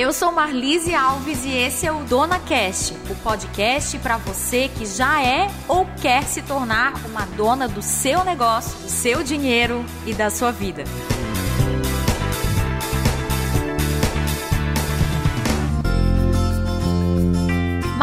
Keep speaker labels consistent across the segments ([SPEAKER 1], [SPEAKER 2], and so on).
[SPEAKER 1] eu sou Marlise Alves e esse é o Dona Cast, o podcast para você que já é ou quer se tornar uma dona do seu negócio, do seu dinheiro e da sua vida.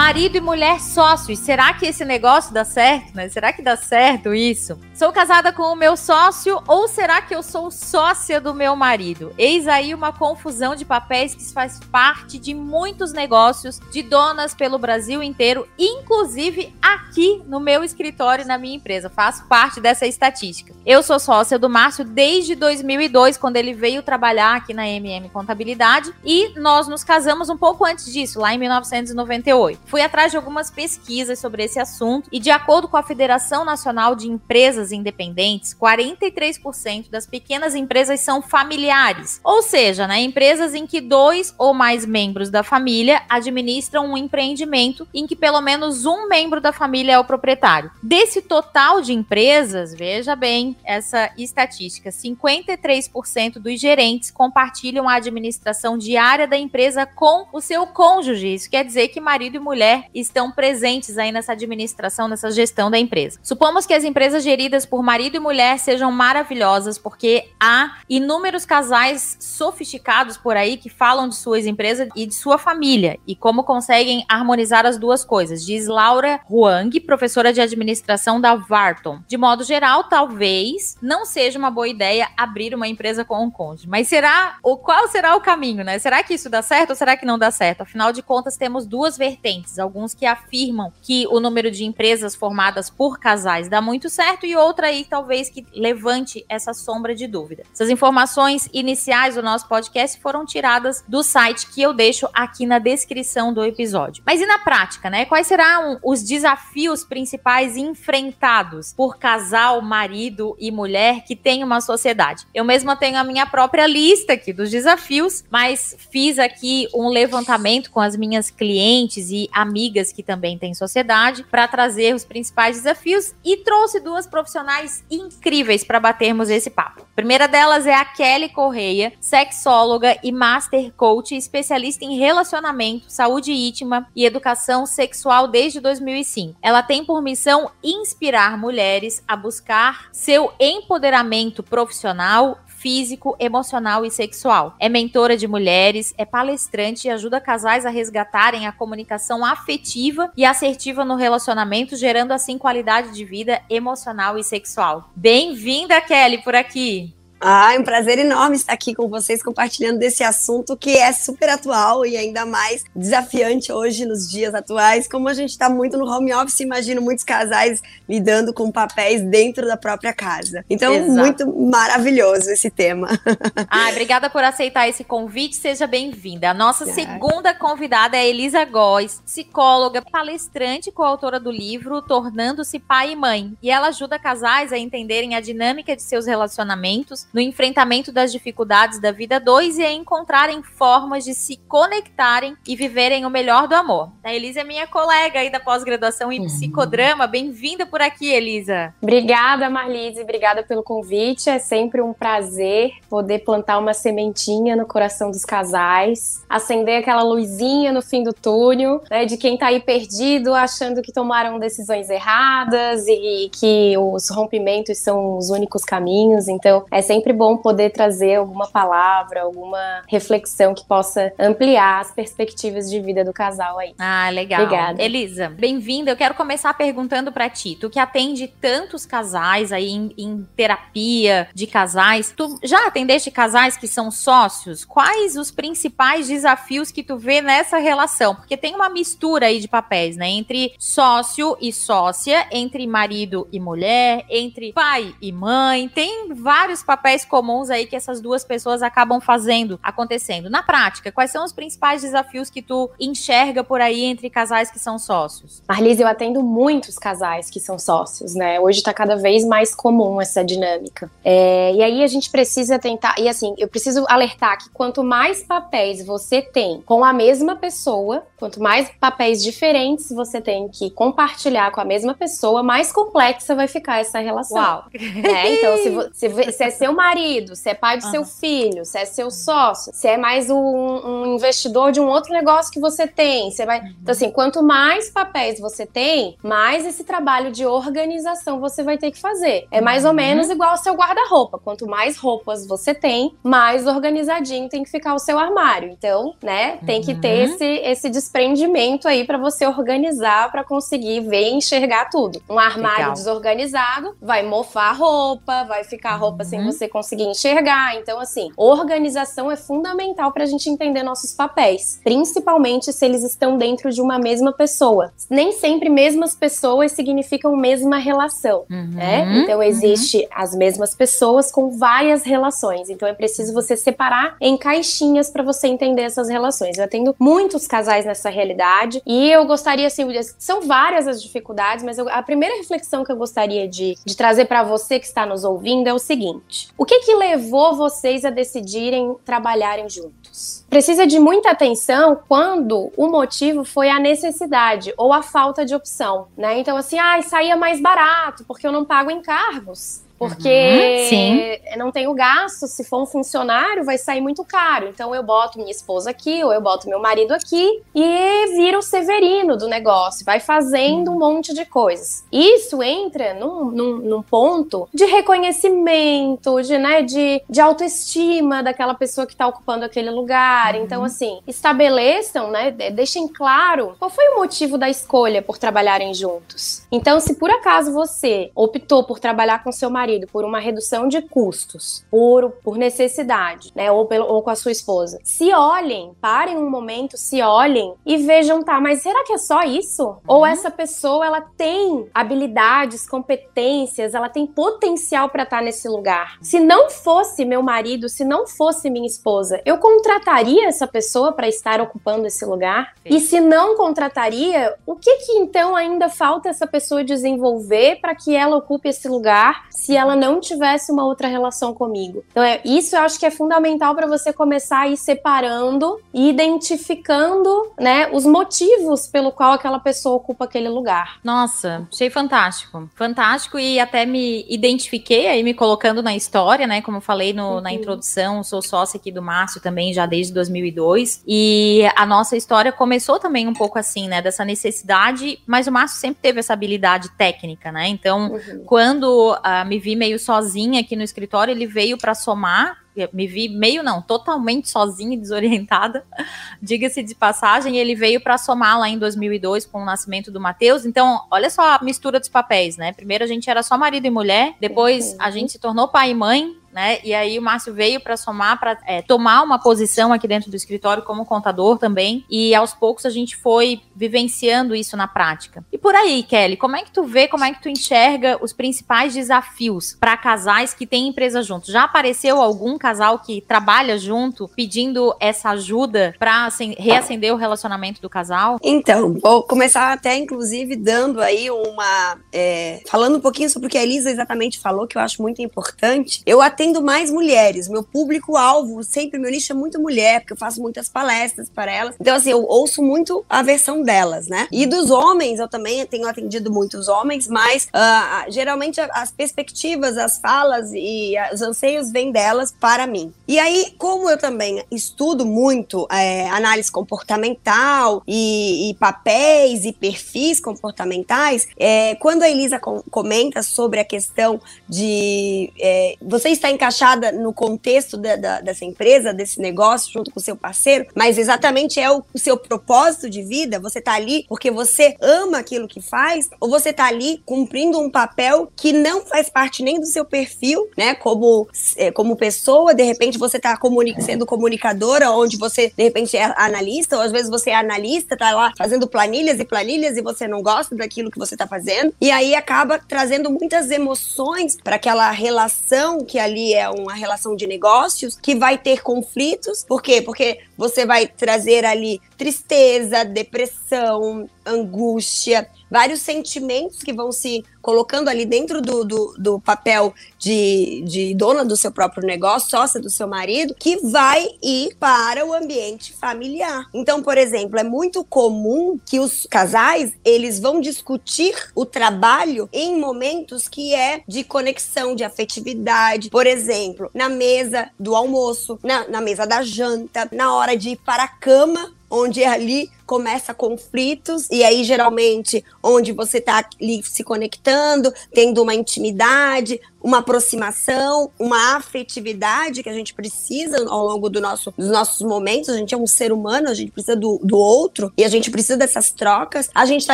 [SPEAKER 1] Marido e mulher sócios. Será que esse negócio dá certo, né? Será que dá certo isso? Sou casada com o meu sócio ou será que eu sou sócia do meu marido? Eis aí uma confusão de papéis que faz parte de muitos negócios de donas pelo Brasil inteiro, inclusive aqui no meu escritório na minha empresa. Faço parte dessa estatística. Eu sou sócia do Márcio desde 2002, quando ele veio trabalhar aqui na MM Contabilidade, e nós nos casamos um pouco antes disso, lá em 1998. Fui atrás de algumas pesquisas sobre esse assunto e, de acordo com a Federação Nacional de Empresas Independentes, 43% das pequenas empresas são familiares, ou seja, né, empresas em que dois ou mais membros da família administram um empreendimento em que pelo menos um membro da família é o proprietário. Desse total de empresas, veja bem essa estatística: 53% dos gerentes compartilham a administração diária da empresa com o seu cônjuge. Isso quer dizer que marido e mulher mulher estão presentes aí nessa administração, nessa gestão da empresa. Supomos que as empresas geridas por marido e mulher sejam maravilhosas, porque há inúmeros casais sofisticados por aí que falam de suas empresas e de sua família e como conseguem harmonizar as duas coisas, diz Laura Huang, professora de administração da Varton. De modo geral, talvez não seja uma boa ideia abrir uma empresa com um cônjuge, mas será o qual será o caminho, né? Será que isso dá certo ou será que não dá certo? Afinal de contas, temos duas vertentes Alguns que afirmam que o número de empresas formadas por casais dá muito certo e outra aí talvez que levante essa sombra de dúvida. Essas informações iniciais do nosso podcast foram tiradas do site que eu deixo aqui na descrição do episódio. Mas e na prática, né? Quais serão os desafios principais enfrentados por casal, marido e mulher que tem uma sociedade? Eu mesma tenho a minha própria lista aqui dos desafios, mas fiz aqui um levantamento com as minhas clientes e amigas que também têm sociedade para trazer os principais desafios e trouxe duas profissionais incríveis para batermos esse papo. A primeira delas é a Kelly Correia, sexóloga e master coach, especialista em relacionamento, saúde íntima e educação sexual desde 2005. Ela tem por missão inspirar mulheres a buscar seu empoderamento profissional, físico, emocional e sexual. É mentora de mulheres, é palestrante e ajuda casais a resgatarem a comunicação afetiva e assertiva no relacionamento, gerando assim qualidade de vida emocional e sexual. Bem-vinda, Kelly, por aqui.
[SPEAKER 2] Ah, é um prazer enorme estar aqui com vocês compartilhando desse assunto que é super atual e ainda mais desafiante hoje nos dias atuais. Como a gente está muito no home office, imagino muitos casais lidando com papéis dentro da própria casa. Então, Exato. muito maravilhoso esse tema.
[SPEAKER 1] Ah, obrigada por aceitar esse convite. Seja bem-vinda. A nossa é. segunda convidada é Elisa Góes, psicóloga, palestrante e coautora do livro Tornando-se Pai e Mãe. E ela ajuda casais a entenderem a dinâmica de seus relacionamentos no enfrentamento das dificuldades da vida dois e a encontrarem formas de se conectarem e viverem o melhor do amor. A Elisa é minha colega aí da pós-graduação em uhum. psicodrama. Bem-vinda por aqui, Elisa.
[SPEAKER 3] Obrigada, Marlise. Obrigada pelo convite. É sempre um prazer poder plantar uma sementinha no coração dos casais, acender aquela luzinha no fim do túnel, né, de quem tá aí perdido, achando que tomaram decisões erradas e que os rompimentos são os únicos caminhos. Então, é sempre sempre bom poder trazer alguma palavra, alguma reflexão que possa ampliar as perspectivas de vida do casal aí.
[SPEAKER 1] Ah, legal. Obrigada. Elisa, bem-vinda. Eu quero começar perguntando para ti, tu que atende tantos casais aí em, em terapia de casais, tu já atendeste casais que são sócios? Quais os principais desafios que tu vê nessa relação? Porque tem uma mistura aí de papéis, né? Entre sócio e sócia, entre marido e mulher, entre pai e mãe, tem vários papéis papéis comuns aí que essas duas pessoas acabam fazendo, acontecendo. Na prática, quais são os principais desafios que tu enxerga por aí entre casais que são sócios?
[SPEAKER 3] Marlise, eu atendo muitos casais que são sócios, né? Hoje tá cada vez mais comum essa dinâmica. É, e aí a gente precisa tentar. E assim, eu preciso alertar que quanto mais papéis você tem com a mesma pessoa, quanto mais papéis diferentes você tem que compartilhar com a mesma pessoa, mais complexa vai ficar essa relação. Uau. É, então, se, se, se, é seu marido, se é pai do uhum. seu filho, se é seu sócio, se é mais um, um, investidor de um outro negócio que você tem, você vai. Uhum. Então, assim, quanto mais papéis você tem, mais esse trabalho de organização você vai ter que fazer. É mais ou uhum. menos igual ao seu guarda-roupa. Quanto mais roupas você tem, mais organizadinho tem que ficar o seu armário. Então, né, tem que ter uhum. esse, esse desprendimento aí para você organizar, para conseguir ver e enxergar tudo. Um armário Legal. desorganizado vai mofar a roupa, vai ficar a roupa uhum. sem você conseguir enxergar. Então, assim, organização é fundamental para a gente entender nossos papéis, principalmente se eles estão dentro de uma mesma pessoa. Nem sempre mesmas pessoas significam mesma relação, uhum. né? Então, existe uhum. as mesmas pessoas com várias relações. Então, é preciso você separar em caixinhas para você entender essas relações. Eu atendo muitos casais nessa realidade e eu gostaria, assim, são várias as dificuldades, mas eu, a primeira reflexão que eu gostaria de, de trazer para você que está nos ouvindo é o seguinte: o que que levou vocês a decidirem trabalharem juntos? Precisa de muita atenção quando o motivo foi a necessidade ou a falta de opção, né? Então, assim, ah, saía mais barato porque eu não pago encargos porque uhum, não tenho gasto. Se for um funcionário, vai sair muito caro. Então eu boto minha esposa aqui, ou eu boto meu marido aqui e vira o severino do negócio. Vai fazendo um monte de coisas. Isso entra num, num, num ponto de reconhecimento, de, né, de, de autoestima daquela pessoa que está ocupando aquele lugar. Uhum. Então, assim, estabeleçam, né, deixem claro qual foi o motivo da escolha por trabalharem juntos. Então, se por acaso você optou por trabalhar com seu marido, marido por uma redução de custos, por, por necessidade, né? Ou, pelo, ou com a sua esposa. Se olhem, parem um momento, se olhem e vejam, tá, mas será que é só isso? Uhum. Ou essa pessoa, ela tem habilidades, competências, ela tem potencial para estar tá nesse lugar. Se não fosse meu marido, se não fosse minha esposa, eu contrataria essa pessoa para estar ocupando esse lugar? Sim. E se não contrataria, o que que então ainda falta essa pessoa desenvolver para que ela ocupe esse lugar? Se ela não tivesse uma outra relação comigo. Então, é, isso eu acho que é fundamental para você começar a ir separando e identificando, né, os motivos pelo qual aquela pessoa ocupa aquele lugar.
[SPEAKER 1] Nossa, achei fantástico. Fantástico e até me identifiquei aí me colocando na história, né, como eu falei no, uhum. na introdução, sou sócia aqui do Márcio também já desde 2002 e a nossa história começou também um pouco assim, né, dessa necessidade, mas o Márcio sempre teve essa habilidade técnica, né? Então, uhum. quando uh, me vi meio sozinha aqui no escritório, ele veio para somar me vi meio não, totalmente sozinha e desorientada, diga-se de passagem, ele veio para somar lá em 2002 com o nascimento do Matheus. Então, olha só a mistura dos papéis, né? Primeiro a gente era só marido e mulher, depois a gente se tornou pai e mãe, né? E aí o Márcio veio para somar, para é, tomar uma posição aqui dentro do escritório como contador também. E aos poucos a gente foi vivenciando isso na prática. E por aí, Kelly, como é que tu vê, como é que tu enxerga os principais desafios para casais que têm empresa juntos? Já apareceu algum casal que trabalha junto pedindo essa ajuda para reacender o relacionamento do casal?
[SPEAKER 2] Então, vou começar até inclusive dando aí uma. É, falando um pouquinho sobre o que a Elisa exatamente falou, que eu acho muito importante. Eu atendo mais mulheres. Meu público-alvo, sempre, meu nicho é muito mulher, porque eu faço muitas palestras para elas. Então, assim, eu ouço muito a versão delas, né? E dos homens, eu também tenho atendido muitos homens, mas uh, geralmente as perspectivas, as falas e os anseios vêm delas para mim. E aí, como eu também estudo muito é, análise comportamental e, e, papéis e perfis comportamentais, é, quando a Elisa com, comenta sobre a questão de é, você está encaixada no contexto da, da, dessa empresa, desse negócio, junto com o seu parceiro, mas exatamente é o, o seu propósito de vida? Você está ali porque você ama aquilo que faz? Ou você está ali cumprindo um papel que não faz parte nem do seu perfil, né? Como, é, como pessoa, de repente você está comuni sendo comunicadora, onde você, de repente, é analista, ou às vezes você é analista, está lá fazendo planilhas e planilhas e você não gosta daquilo que você está fazendo. E aí acaba trazendo muitas emoções para aquela relação que ali é uma relação de negócios que vai ter conflitos. Por quê? Porque você vai trazer ali tristeza, depressão, angústia, vários sentimentos que vão se colocando ali dentro do, do, do, papel de, de dona do seu próprio negócio, sócia do seu marido, que vai ir para o ambiente familiar. Então, por exemplo, é muito comum que os casais eles vão discutir o trabalho em momentos que é de conexão, de afetividade. Por exemplo, na mesa do almoço, na, na mesa da janta, na hora de ir para a cama onde ali começa conflitos e aí geralmente onde você está ali se conectando, tendo uma intimidade, uma aproximação, uma afetividade que a gente precisa ao longo do nosso, dos nossos momentos. A gente é um ser humano, a gente precisa do, do outro e a gente precisa dessas trocas. A gente está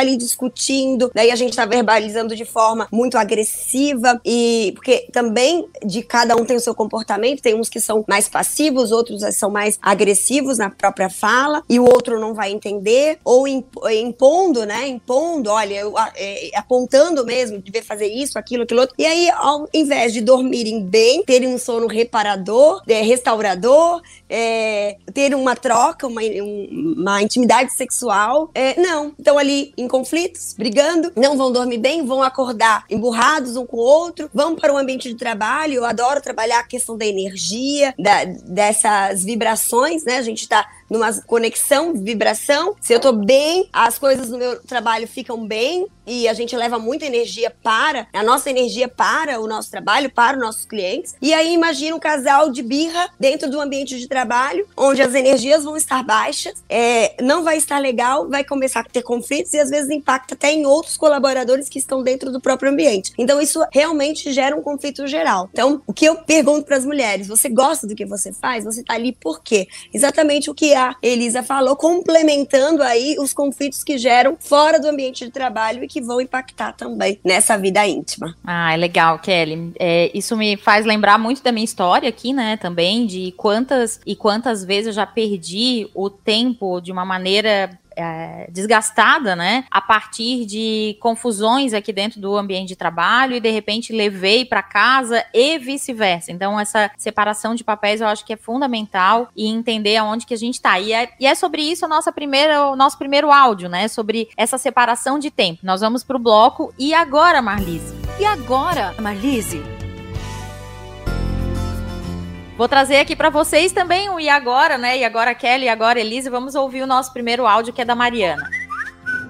[SPEAKER 2] ali discutindo, daí a gente está verbalizando de forma muito agressiva e porque também de cada um tem o seu comportamento. Tem uns que são mais passivos, outros são mais agressivos na própria fala e o outro não vai entender ou impondo, né? Impondo, olha, eu, é, apontando mesmo, ver fazer isso, aquilo, aquilo outro. E aí, ao invés de dormirem bem, terem um sono reparador, é, restaurador, é, ter uma troca, uma, uma intimidade sexual, é, não. Estão ali em conflitos, brigando, não vão dormir bem, vão acordar emburrados um com o outro, vão para o ambiente de trabalho. Eu adoro trabalhar a questão da energia, da, dessas vibrações, né? A gente está numa conexão, vibração. Se eu tô bem, as coisas no meu trabalho ficam bem e a gente leva muita energia para, a nossa energia para o nosso trabalho, para os nossos clientes. E aí imagina um casal de birra dentro do ambiente de trabalho, onde as energias vão estar baixas, é, não vai estar legal, vai começar a ter conflitos e às vezes impacta até em outros colaboradores que estão dentro do próprio ambiente. Então isso realmente gera um conflito geral. Então, o que eu pergunto para as mulheres, você gosta do que você faz? Você tá ali por quê? Exatamente o que a Elisa falou, complementando aí os conflitos que geram fora do ambiente de trabalho e que vão impactar também nessa vida íntima.
[SPEAKER 1] Ah, é legal, Kelly. É, isso me faz lembrar muito da minha história aqui, né, também, de quantas e quantas vezes eu já perdi o tempo de uma maneira é, desgastada, né? A partir de confusões aqui dentro do ambiente de trabalho e de repente levei para casa e vice-versa. Então, essa separação de papéis eu acho que é fundamental e entender aonde que a gente está. E é, e é sobre isso a nossa primeira, o nosso primeiro áudio, né? Sobre essa separação de tempo. Nós vamos para o bloco. E agora, Marlise?
[SPEAKER 4] E agora, Marlise?
[SPEAKER 1] Vou trazer aqui para vocês também o E Agora, né? E agora Kelly, e agora Elise. Vamos ouvir o nosso primeiro áudio, que é da Mariana.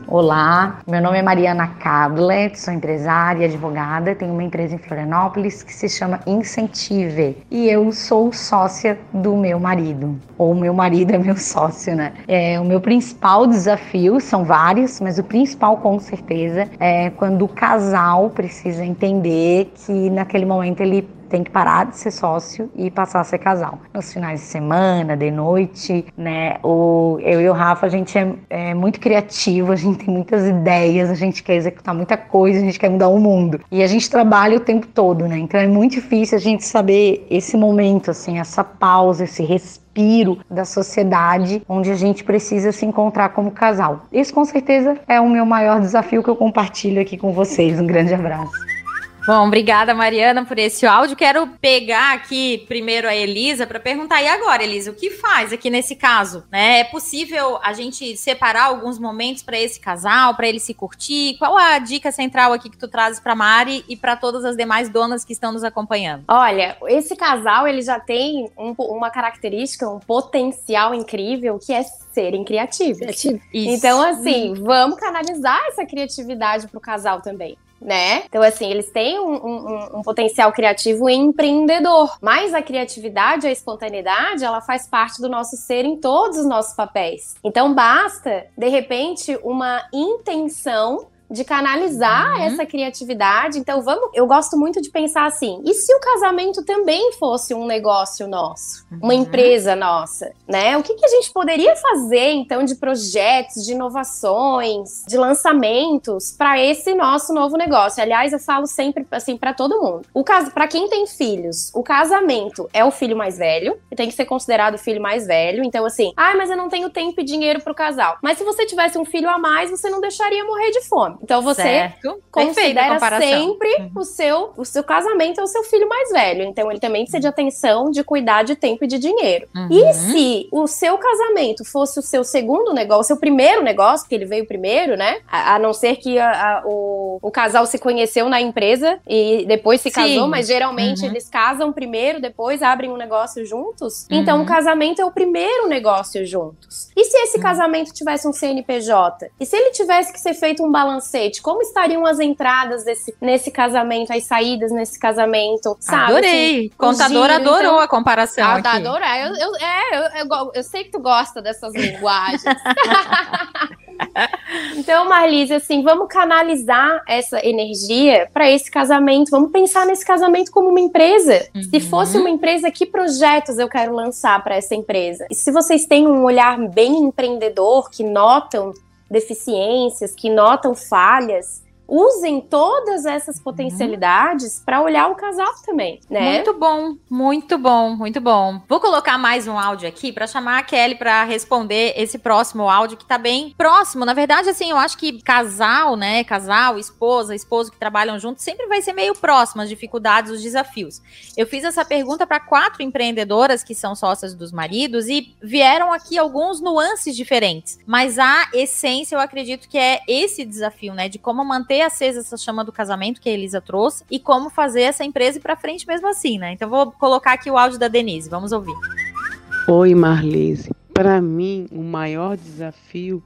[SPEAKER 5] Olá, meu nome é Mariana Cablet, sou empresária, advogada, tenho uma empresa em Florianópolis que se chama Incentive e eu sou sócia do meu marido, ou meu marido é meu sócio, né? É, o meu principal desafio são vários, mas o principal com certeza é quando o casal precisa entender que naquele momento ele tem que parar de ser sócio e passar a ser casal. Nos finais de semana, de noite, né? O, eu e o Rafa, a gente é, é muito criativo, a gente tem muitas ideias, a gente quer executar muita coisa, a gente quer mudar o mundo. E a gente trabalha o tempo todo, né? Então é muito difícil a gente saber esse momento, assim, essa pausa, esse respiro da sociedade onde a gente precisa se encontrar como casal. Esse com certeza é o meu maior desafio que eu compartilho aqui com vocês. Um grande abraço.
[SPEAKER 1] Bom, obrigada, Mariana, por esse áudio. Quero pegar aqui primeiro a Elisa para perguntar. E agora, Elisa, o que faz aqui nesse caso? Né? É possível a gente separar alguns momentos para esse casal, para ele se curtir? Qual a dica central aqui que tu trazes para Mari e para todas as demais donas que estão nos acompanhando?
[SPEAKER 3] Olha, esse casal ele já tem um, uma característica, um potencial incrível que é serem criativos. Criativo. Então, assim, hum. vamos canalizar essa criatividade pro casal também né? Então, assim, eles têm um, um, um, potencial criativo empreendedor, mas a criatividade, a espontaneidade, ela faz parte do nosso ser em todos os nossos papéis. Então, basta, de repente, uma intenção de canalizar uhum. essa criatividade. Então, vamos. Eu gosto muito de pensar assim: e se o casamento também fosse um negócio nosso, uhum. uma empresa nossa, né? O que, que a gente poderia fazer então de projetos, de inovações, de lançamentos para esse nosso novo negócio? Aliás, eu falo sempre assim para todo mundo. O caso, para quem tem filhos, o casamento é o filho mais velho, e tem que ser considerado o filho mais velho. Então, assim, ah, mas eu não tenho tempo e dinheiro para o casal. Mas se você tivesse um filho a mais, você não deixaria morrer de fome Então, então você
[SPEAKER 1] certo.
[SPEAKER 3] considera sempre uhum. o seu o seu casamento é o seu filho mais velho. Então ele também precisa de atenção, de cuidar de tempo e de dinheiro. Uhum. E se o seu casamento fosse o seu segundo negócio, o seu primeiro negócio, que ele veio primeiro, né? A, a não ser que a, a, o, o casal se conheceu na empresa e depois se Sim. casou, mas geralmente uhum. eles casam primeiro, depois abrem um negócio juntos. Uhum. Então o casamento é o primeiro negócio juntos. E se esse uhum. casamento tivesse um CNPJ? E se ele tivesse que ser feito um balancete, como estariam as entradas desse, nesse casamento, as saídas nesse casamento? Sabe?
[SPEAKER 1] Adorei. Assim, Contador adorou então, a comparação. Ah,
[SPEAKER 3] adorar. Eu, eu, é, eu, eu, eu sei que tu gosta dessas linguagens. então, Marlise, assim, vamos canalizar essa energia para esse casamento. Vamos pensar nesse casamento como uma empresa. Uhum. Se fosse uma empresa, que projetos eu quero lançar para essa empresa? E se vocês têm um olhar bem empreendedor, que notam deficiências, que notam falhas, usem todas essas potencialidades para olhar o casal também, né?
[SPEAKER 1] Muito bom, muito bom, muito bom. Vou colocar mais um áudio aqui para chamar a Kelly para responder esse próximo áudio que tá bem próximo. Na verdade, assim, eu acho que casal, né, casal, esposa, esposo que trabalham juntos, sempre vai ser meio próximo as dificuldades, os desafios. Eu fiz essa pergunta para quatro empreendedoras que são sócias dos maridos e vieram aqui alguns nuances diferentes, mas a essência eu acredito que é esse desafio, né, de como manter manter acesa essa chama do casamento que a Elisa trouxe e como fazer essa empresa ir para frente mesmo assim, né? Então vou colocar aqui o áudio da Denise, vamos ouvir.
[SPEAKER 6] Oi, Marlise. Para mim, o maior desafio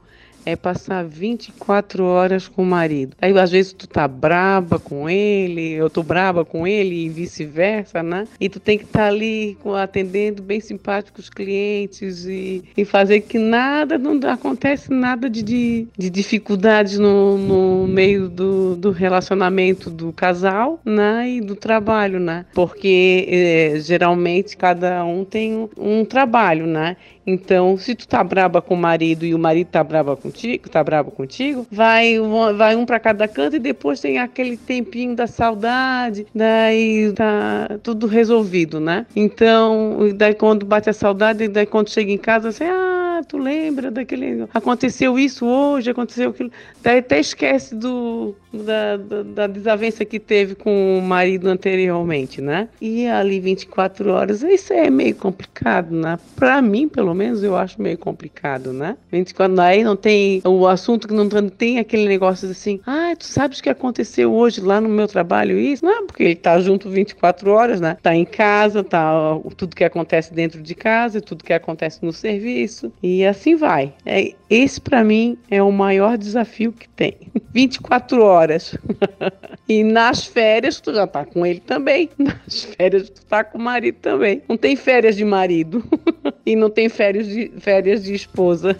[SPEAKER 6] é passar 24 horas com o marido. Aí às vezes tu tá braba com ele, eu tô braba com ele e vice-versa, né? E tu tem que estar tá ali atendendo bem simpático os clientes e, e fazer que nada, não acontece nada de, de, de dificuldades no, no meio do, do relacionamento do casal, né? E do trabalho, né? Porque é, geralmente cada um tem um, um trabalho, né? Então, se tu tá braba com o marido e o marido tá braba contigo, tá brabo contigo, vai, vai um para cada canto e depois tem aquele tempinho da saudade, daí tá tudo resolvido, né? Então, daí quando bate a saudade, daí quando chega em casa, assim, ah, tu lembra daquele. Aconteceu isso hoje, aconteceu aquilo. Daí até esquece do, da, da, da, desavença que teve com o marido anteriormente, né? E ali 24 horas, isso é meio complicado, né? Pra mim, pelo menos, eu acho meio complicado, né? 24 aí não tem. O assunto que não tem aquele negócio assim, ah, tu sabes o que aconteceu hoje lá no meu trabalho? Isso? Não, porque ele tá junto 24 horas, né? Tá em casa, tá tudo que acontece dentro de casa, tudo que acontece no serviço. Assim vai. É, esse para mim é o maior desafio que tem. 24 horas. e nas férias tu já tá com ele também. Nas férias tu tá com o marido também. Não tem férias de marido e não tem férias de, férias de esposa.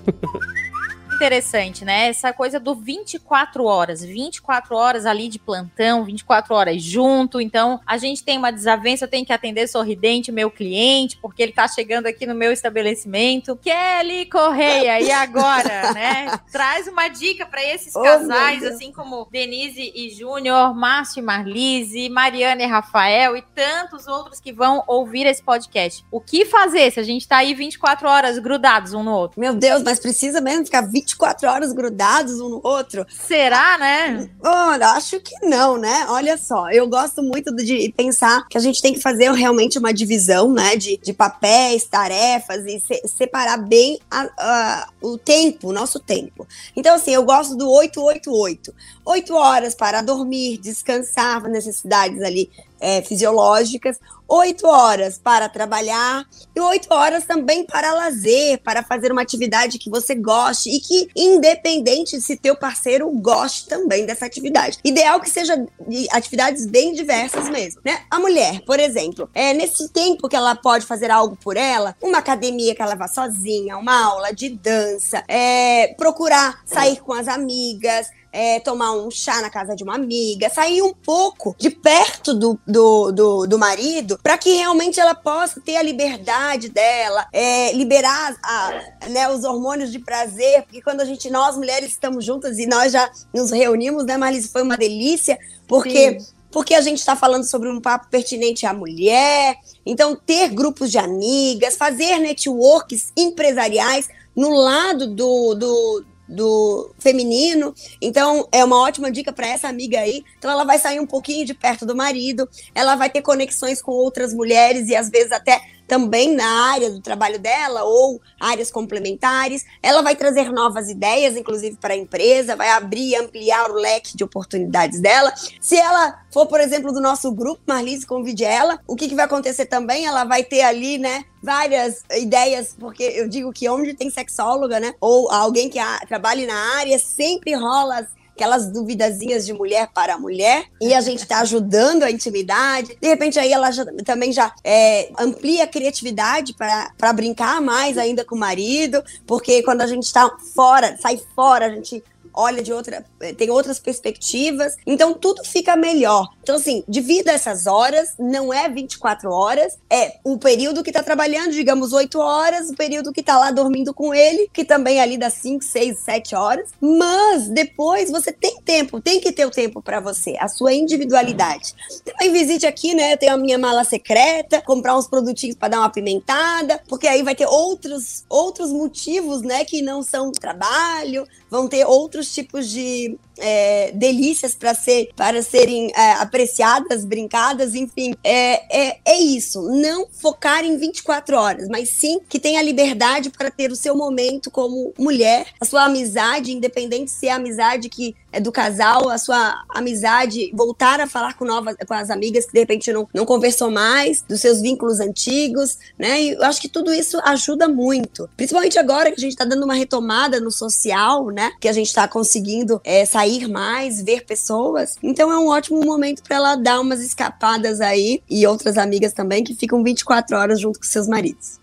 [SPEAKER 1] Interessante, né? Essa coisa do 24 horas, 24 horas ali de plantão, 24 horas junto. Então, a gente tem uma desavença, eu tenho que atender sorridente o meu cliente, porque ele tá chegando aqui no meu estabelecimento. Kelly Correia, e agora, né? Traz uma dica para esses oh, casais, assim como Denise e Júnior, Márcio e Marlise, Mariana e Rafael e tantos outros que vão ouvir esse podcast. O que fazer se a gente tá aí 24 horas grudados um no outro?
[SPEAKER 2] Meu Deus, mas precisa mesmo ficar 20 24 horas grudados um no outro.
[SPEAKER 1] Será, né?
[SPEAKER 2] Olha, acho que não, né? Olha só, eu gosto muito de pensar que a gente tem que fazer realmente uma divisão, né? De, de papéis, tarefas e se, separar bem a, a, o tempo, o nosso tempo. Então, assim, eu gosto do 888. 8 horas para dormir, descansar, necessidades ali é, fisiológicas, oito horas para trabalhar e oito horas também para lazer, para fazer uma atividade que você goste e que, independente se teu parceiro goste também dessa atividade. Ideal que seja atividades bem diversas mesmo, né? A mulher, por exemplo, é nesse tempo que ela pode fazer algo por ela, uma academia que ela vá sozinha, uma aula de dança, é, procurar sair com as amigas, é, tomar um chá na casa de uma amiga, sair um pouco de perto do, do, do, do marido, para que realmente ela possa ter a liberdade dela, é, liberar a, né, os hormônios de prazer, porque quando a gente, nós mulheres estamos juntas e nós já nos reunimos, né, Marlise? Foi uma delícia, porque. Sim porque a gente está falando sobre um papo pertinente à mulher. Então, ter grupos de amigas, fazer networks empresariais no lado do, do, do feminino. Então, é uma ótima dica para essa amiga aí. Então, ela vai sair um pouquinho de perto do marido, ela vai ter conexões com outras mulheres e às vezes até também na área do trabalho dela ou áreas complementares. Ela vai trazer novas ideias, inclusive para a empresa, vai abrir e ampliar o leque de oportunidades dela. Se ela for, por exemplo, do nosso grupo, Marlise, convide ela. O que, que vai acontecer também? Ela vai ter ali, né, várias ideias, porque eu digo que onde tem sexóloga, né, ou alguém que a, trabalhe na área, sempre rola aquelas duvidazinhas de mulher para mulher, e a gente está ajudando a intimidade. De repente, aí ela já, também já é, amplia a criatividade para brincar mais ainda com o marido, porque quando a gente está fora, sai fora, a gente olha de outra, eh, tem outras perspectivas, então tudo fica melhor. Então, assim, divida essas horas, não é 24 horas, é o período que tá trabalhando, digamos, 8 horas, o período que tá lá dormindo com ele, que também é ali dá 5, 6, 7 horas, mas depois você tem tempo, tem que ter o tempo para você, a sua individualidade. Também visite aqui, né? Eu tenho a minha mala secreta, comprar uns produtinhos para dar uma pimentada, porque aí vai ter outros outros motivos, né, que não são trabalho, vão ter outros tipos de é, delícias para ser, para serem é, apreciadas, brincadas, enfim. É, é, é isso. Não focar em 24 horas, mas sim que tenha liberdade para ter o seu momento como mulher, a sua amizade, independente se é a amizade que do casal, a sua amizade, voltar a falar com novas, com as amigas que de repente não, não conversou mais, dos seus vínculos antigos, né? E eu acho que tudo isso ajuda muito. Principalmente agora que a gente está dando uma retomada no social, né? Que a gente está conseguindo é, sair sair mais, ver pessoas. Então é um ótimo momento para ela dar umas escapadas aí e outras amigas também que ficam 24 horas junto com seus maridos.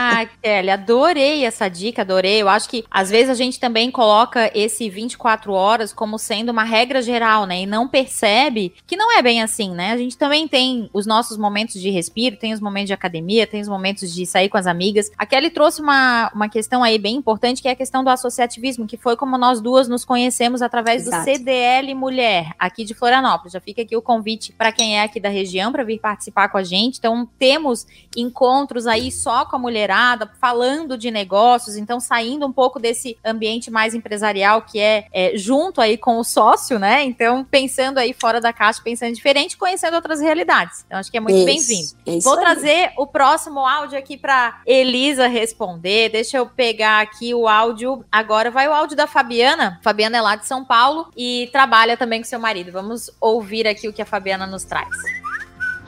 [SPEAKER 1] Ah, Kelly, adorei essa dica, adorei. Eu acho que às vezes a gente também coloca esse 24 horas como sendo uma regra geral, né? E não percebe que não é bem assim, né? A gente também tem os nossos momentos de respiro, tem os momentos de academia, tem os momentos de sair com as amigas. A Kelly trouxe uma, uma questão aí bem importante, que é a questão do associativismo, que foi como nós duas nos conhecemos através Exato. do CDL Mulher, aqui de Florianópolis. Já fica aqui o convite para quem é aqui da região para vir participar com a gente. Então, temos encontros aí só com a mulherada, falando de negócios, então saindo um pouco desse ambiente mais empresarial que é, é junto aí com o sócio, né? Então, pensando aí fora da caixa, pensando diferente, conhecendo outras realidades. Então, acho que é muito bem-vindo. Vou aí. trazer o próximo áudio aqui para Elisa responder. Deixa eu pegar aqui o áudio. Agora vai o áudio da Fabiana. Fabiana é lá de São Paulo e trabalha também com seu marido. Vamos ouvir aqui o que a Fabiana nos traz.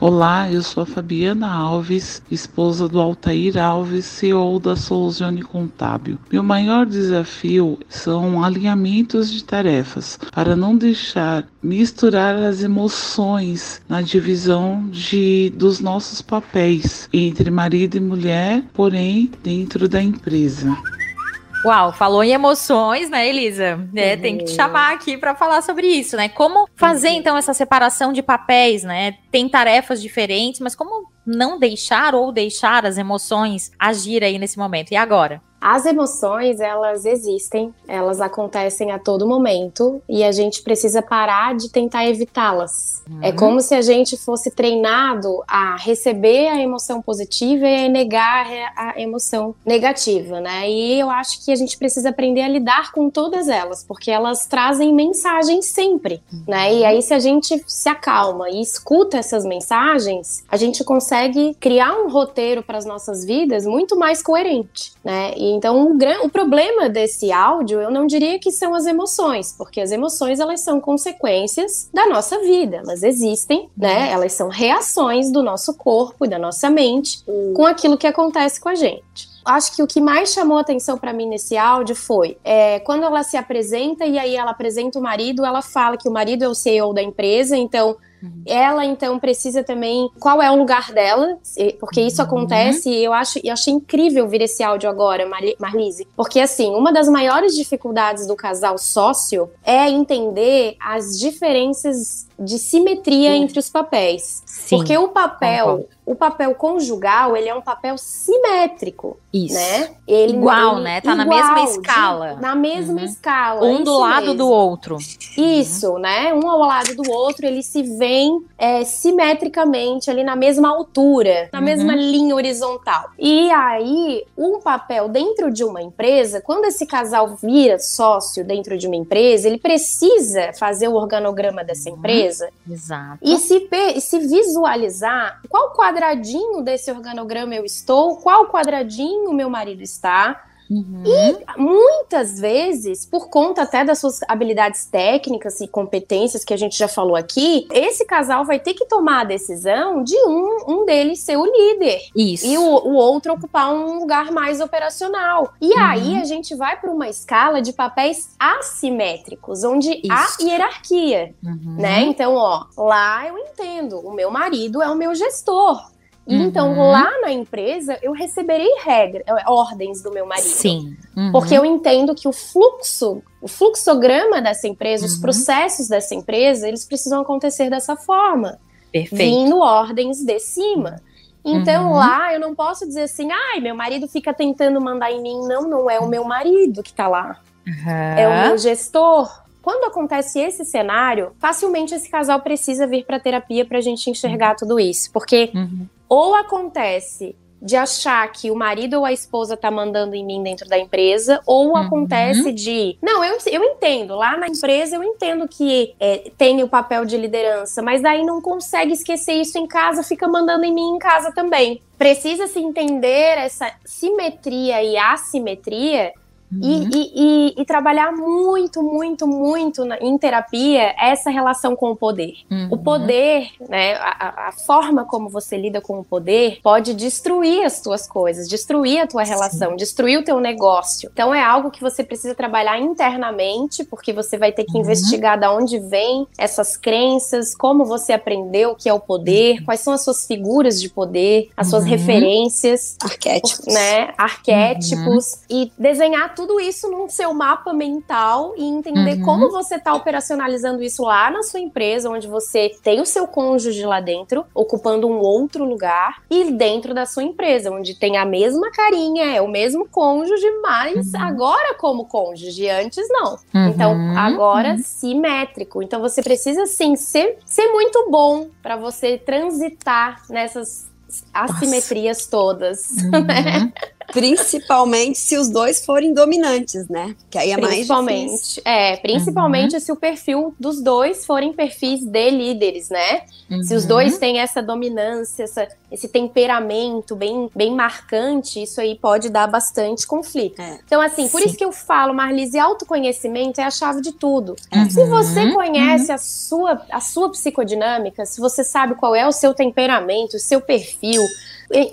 [SPEAKER 7] Olá, eu sou a Fabiana Alves, esposa do Altair Alves, CEO da Soluzione Contábil. Meu maior desafio são alinhamentos de tarefas para não deixar misturar as emoções na divisão de dos nossos papéis entre marido e mulher, porém dentro da empresa.
[SPEAKER 1] Uau, falou em emoções, né, Elisa? É, uhum. Tem que te chamar aqui para falar sobre isso, né? Como fazer uhum. então essa separação de papéis, né? Tem tarefas diferentes, mas como não deixar ou deixar as emoções agir aí nesse momento? E agora?
[SPEAKER 3] As emoções, elas existem, elas acontecem a todo momento e a gente precisa parar de tentar evitá-las. É uhum. É como se a gente fosse treinado a receber a emoção positiva e a negar a emoção negativa, né? E eu acho que a gente precisa aprender a lidar com todas elas, porque elas trazem mensagens sempre, uhum. né? E aí se a gente se acalma e escuta essas mensagens, a gente consegue criar um roteiro para as nossas vidas muito mais coerente, né? E então, o, o problema desse áudio, eu não diria que são as emoções, porque as emoções elas são consequências da nossa vida, elas existem, né? Uhum. Elas são reações do nosso corpo e da nossa mente uhum. com aquilo que acontece com a gente. Acho que o que mais chamou atenção para mim nesse áudio foi é, quando ela se apresenta e aí ela apresenta o marido, ela fala que o marido é o CEO da empresa, então Uhum. Ela, então, precisa também. Qual é o lugar dela? Porque isso uhum. acontece e eu acho, eu achei incrível vir esse áudio agora, Marlise. Porque, assim, uma das maiores dificuldades do casal sócio é entender as diferenças de simetria entre os papéis. Sim, Porque o papel, concordo. o papel conjugal, ele é um papel simétrico simétrico.
[SPEAKER 1] Isso.
[SPEAKER 3] Né?
[SPEAKER 1] Ele, igual, ele, né? Tá igual, na mesma escala.
[SPEAKER 3] De, na mesma uhum. escala.
[SPEAKER 1] Um do lado
[SPEAKER 3] mesmo.
[SPEAKER 1] do outro.
[SPEAKER 3] Isso, uhum. né? Um ao lado do outro, eles se veem é, simetricamente ali na mesma altura, na uhum. mesma linha horizontal. E aí, um papel dentro de uma empresa, quando esse casal vira sócio dentro de uma empresa, ele precisa fazer o organograma dessa uhum. empresa.
[SPEAKER 1] Exato.
[SPEAKER 3] E se, se visualizar qual quadradinho desse organograma eu estou, qual quadradinho meu marido está. Uhum. E muitas vezes, por conta até das suas habilidades técnicas e competências que a gente já falou aqui, esse casal vai ter que tomar a decisão de um, um deles ser o líder.
[SPEAKER 1] Isso.
[SPEAKER 3] E o, o outro ocupar um lugar mais operacional. E uhum. aí a gente vai para uma escala de papéis assimétricos, onde Isso. há hierarquia. Uhum. Né? Então, ó, lá eu entendo, o meu marido é o meu gestor. Uhum. Então, lá na empresa, eu receberei regras, eh, ordens do meu marido.
[SPEAKER 1] Sim.
[SPEAKER 3] Uhum. Porque eu entendo que o fluxo, o fluxograma dessa empresa, uhum. os processos dessa empresa, eles precisam acontecer dessa forma.
[SPEAKER 1] Perfeito.
[SPEAKER 3] Vindo ordens de cima. Então uhum. lá eu não posso dizer assim, ai, meu marido fica tentando mandar em mim. Não, não é o meu marido que tá lá. É o meu gestor. Quando acontece esse cenário, facilmente esse casal precisa vir para terapia para a gente enxergar tudo isso, porque uhum. Ou acontece de achar que o marido ou a esposa tá mandando em mim dentro da empresa, ou uhum. acontece de. Não, eu, eu entendo. Lá na empresa eu entendo que é, tem o papel de liderança, mas daí não consegue esquecer isso em casa, fica mandando em mim em casa também. Precisa se entender essa simetria e assimetria Uhum. E, e, e, trabalhar muito, muito, muito na, em terapia essa relação com o poder. Uhum. O poder, né, a, a, forma como você lida com o poder pode destruir as tuas coisas, destruir a tua relação, Sim. destruir o teu negócio. Então é algo que você precisa trabalhar internamente, porque você vai ter que uhum. investigar de onde vem essas crenças, como você aprendeu o que é o poder, uhum. quais são as suas figuras de poder, as suas uhum. referências,
[SPEAKER 2] arquétipos,
[SPEAKER 3] né, arquétipos uhum. e desenhar tudo isso num seu mapa mental e entender uhum. como você está operacionalizando isso lá na sua empresa, onde você tem o seu cônjuge lá dentro, ocupando um outro lugar, e dentro da sua empresa, onde tem a mesma carinha, é o mesmo cônjuge, mas uhum. agora como cônjuge, antes não. Uhum. Então, agora uhum. simétrico. Então, você precisa, sim, ser, ser muito bom para você transitar nessas assimetrias Nossa. todas. Né?
[SPEAKER 2] Principalmente se os dois forem dominantes, né? Que aí é mais
[SPEAKER 3] Principalmente, é, principalmente uhum. se o perfil dos dois forem perfis de líderes, né? Uhum. Se os dois uhum. têm essa dominância, essa, esse temperamento bem, bem marcante, isso aí pode dar bastante conflito. É. Então, assim, por Sim. isso que eu falo, Marlise, autoconhecimento é a chave de tudo. Uhum. Se você conhece uhum. a, sua, a sua psicodinâmica, se você sabe qual é o seu temperamento, o seu perfil,